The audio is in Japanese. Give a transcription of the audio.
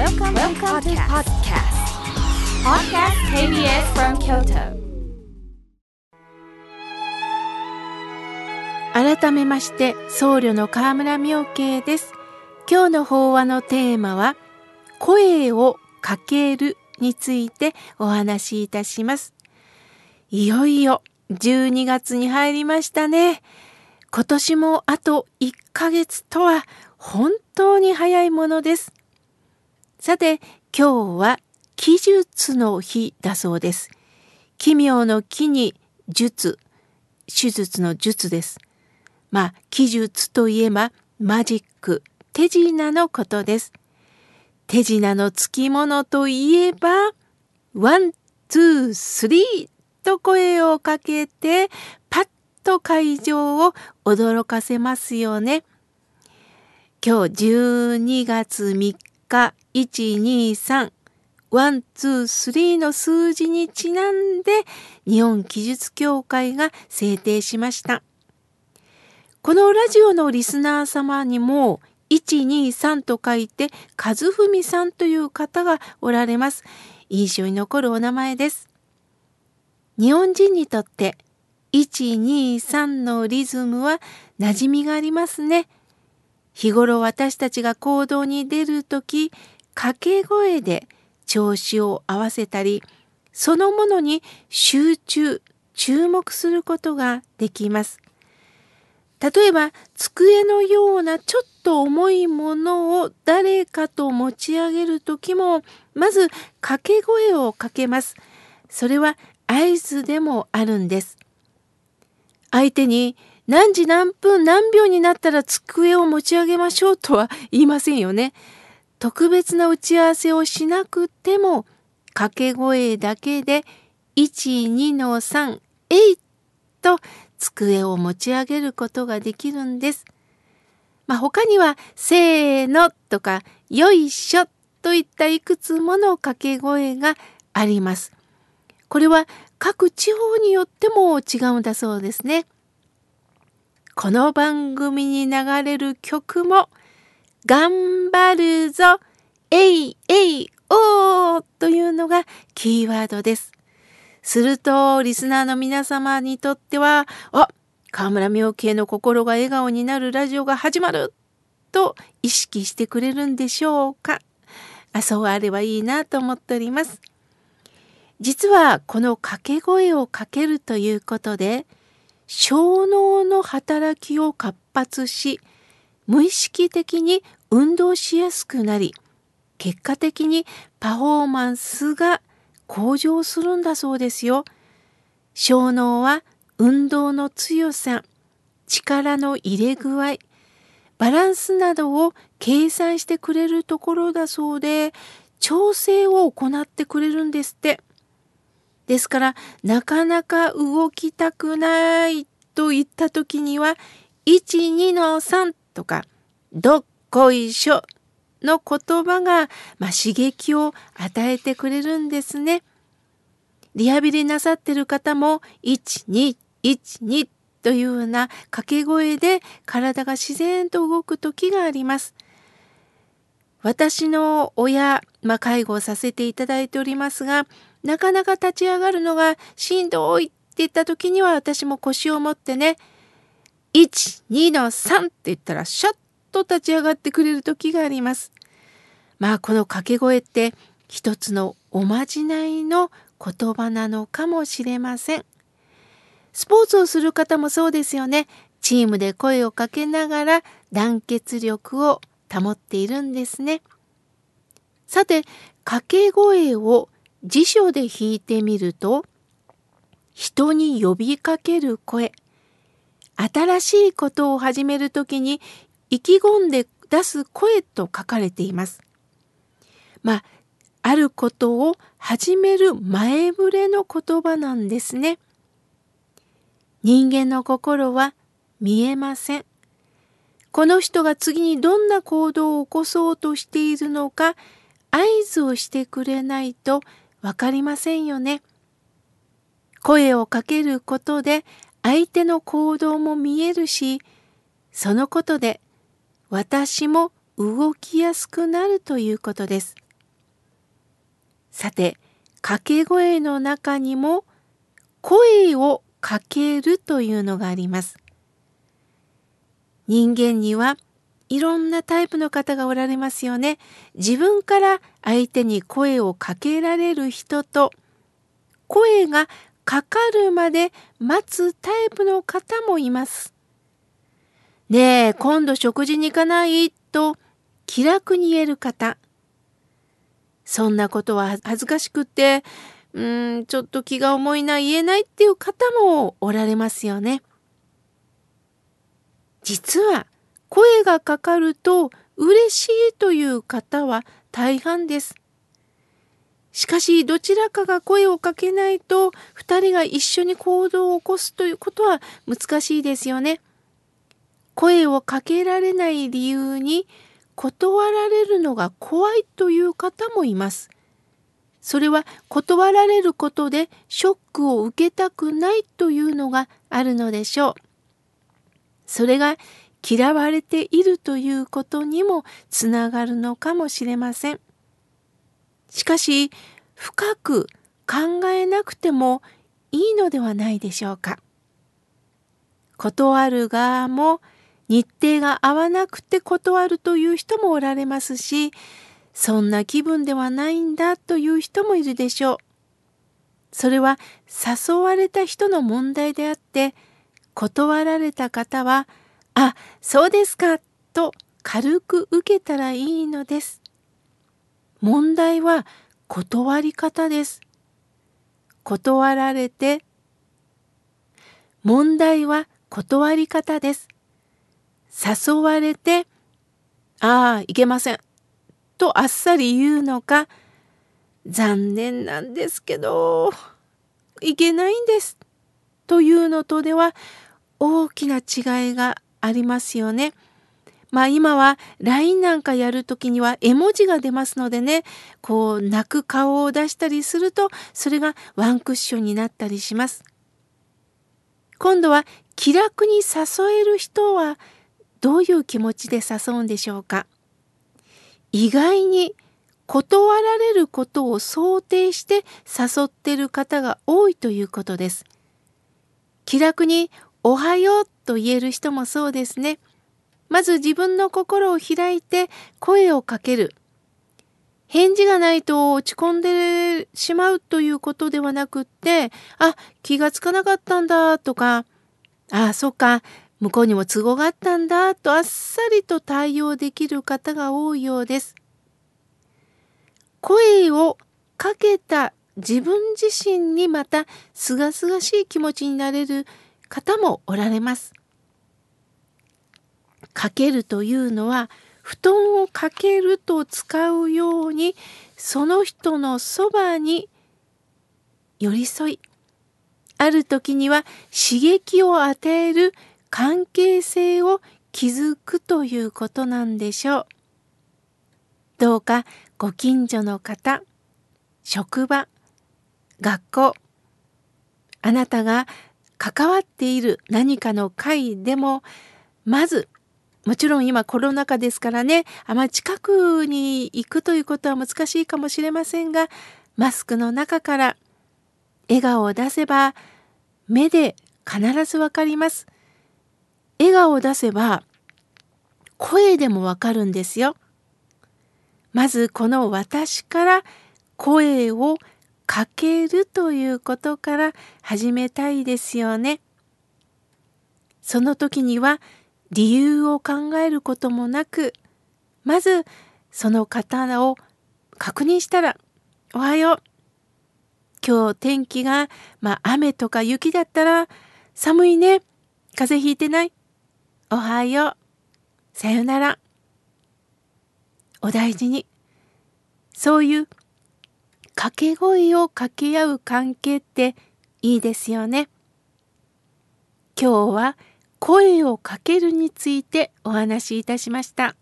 Welcome, Welcome to podcast. Podcast KBS from Kyoto. 改めまして僧侶の河村明慶です今日の法話のテーマは声をかけるについてお話しいたしますいよいよ12月に入りましたね今年もあと1ヶ月とは本当に早いものですさて今日は奇術の日だそうです奇妙の奇に術手術の術ですまあ、奇術といえばマジック、手品のことです。手品のつきものといえば、 one、two、three と声をかけて、パッと会場を驚かせますよね。今日12月3日、1、2、3、 one、two、three の数字にちなんで、日本奇術協会が制定しました。このラジオのリスナー様にも123と書いてひふみさんという方がおられます。印象に残るお名前です。日本人にとって123のリズムは馴染みがありますね。日頃私たちが行動に出るとき掛け声で調子を合わせたりそのものに集中注目することができます。例えば机のようなちょっと重いものを誰かと持ち上げる時もまず掛け声をかけます。それは合図でもあるんです。相手に何時何分何秒になったら机を持ち上げましょうとは言いませんよね。特別な打ち合わせをしなくても掛け声だけで12の3、えいと机を持ち上げることができるんです。まあ、他には、せーのとか、よいしょといったいくつもの掛け声があります。これは各地方によっても違うんだそうですね。この番組に流れる曲も、頑張るぞ、えいえいおーというのがキーワードです。すると、リスナーの皆様にとっては、あ、河村明慶の心が笑顔になるラジオが始まると意識してくれるんでしょうか。あそうあればいいなと思っております。実はこの掛け声をかけるということで、小脳の働きを活発し、無意識的に運動しやすくなり、結果的にパフォーマンスが向上するんだそうですよ。小脳は運動の強さ、力の入れ具合、バランスなどを計算してくれるところだそうで、調整を行ってくれるんですって。ですから、なかなか動きたくないと言った時には、1、2の3とか、どっこいしょの言葉が、まあ、刺激を与えてくれるんですね。リハビリなさってる方も、1、2、1、2というような掛け声で体が自然と動く時があります。私の親、まあ、介護をさせていただいておりますが、なかなか立ち上がるのがしんどいって言った時には私も腰を持ってね、1、2の3って言ったらシャッと立ち上がってくれる時があります。まあこの掛け声って一つのおまじないの言葉なのかもしれません。スポーツをする方もそうですよね。チームで声をかけながら団結力を保っているんですね。さて、掛け声を辞書で弾いてみると、人に呼びかける声、新しいことを始めるときに意気込んで出す声と書かれています。まあ、あることを始める前触れの言葉なんですね。人間の心は見えません。この人が次にどんな行動を起こそうとしているのか合図をしてくれないとわかりませんよね。声をかけることで相手の行動も見えるし、そのことで私も動きやすくなるということです。さて、掛け声の中にも声をかけるというのがあります。人間にはいろんなタイプの方がおられますよね。自分から相手に声をかけられる人と声がかかるまで待つタイプの方もいます。ねえ、今度食事に行かない？と気楽に言える方。そんなことは恥ずかしくて、うん、ちょっと気が重いな、言えないっていう方もおられますよね。実は、声がかかると嬉しいという方は大半です。しかし、どちらかが声をかけないと、二人が一緒に行動を起こすということは難しいですよね。声をかけられない理由に、断られるのが怖いという方もいます。それは断られることでショックを受けたくないというのがあるのでしょう。それが嫌われているということにもつながるのかもしれません。しかし深く考えなくてもいいのではないでしょうか。断る側も日程が合わなくて断るという人もおられますし、そんな気分ではないんだという人もいるでしょう。それは誘われた人の問題であって、断られた方は、あ、そうですか、と軽く受けたらいいのです。問題は断り方です。断られて、問題は断り方です。誘われて、ああ、いけません。とあっさり言うのか、残念なんですけど、いけないんです。というのとでは大きな違いがありますよね。まあ今は LINE なんかやるときには絵文字が出ますのでね、こう泣く顔を出したりすると、それがワンクッションになったりします。今度は気楽に誘える人はどういう気持ちで誘うんでしょうか意外に断られることを想定して誘ってる方が多いということです。気楽におはようと言える人もそうですね。まず自分の心を開いて声をかける。返事がないと落ち込んでしまうということではなくって、あ、気がつかなかったんだとか、あ、あそっか、向こうにも都合があったんだとあっさりと対応できる方が多いようです。声をかけた自分自身にまたすがすがしい気持ちになれる方もおられます。かけるというのは布団をかけると使うようにその人のそばに寄り添いある時には刺激を与える関係性を築くということなんでしょう。どうかご近所の方、職場、学校、あなたが関わっている何かの会でも、まず、もちろん今コロナ禍ですからね、あまり近くに行くということは難しいかもしれませんが、マスクの中から笑顔を出せば、目で必ずわかります。笑顔を出せば声でもわかるんですよ。まずこの私から声をかけるということから始めたいですよね。その時には理由を考えることもなくまずその方を確認したら「おはよう」今日天気が、まあ、雨とか雪だったら寒いね風邪ひいてないおはよう。さよなら。お大事に。そういう掛け声を掛け合う関係っていいですよね。今日は声をかけるについてお話しいたしました。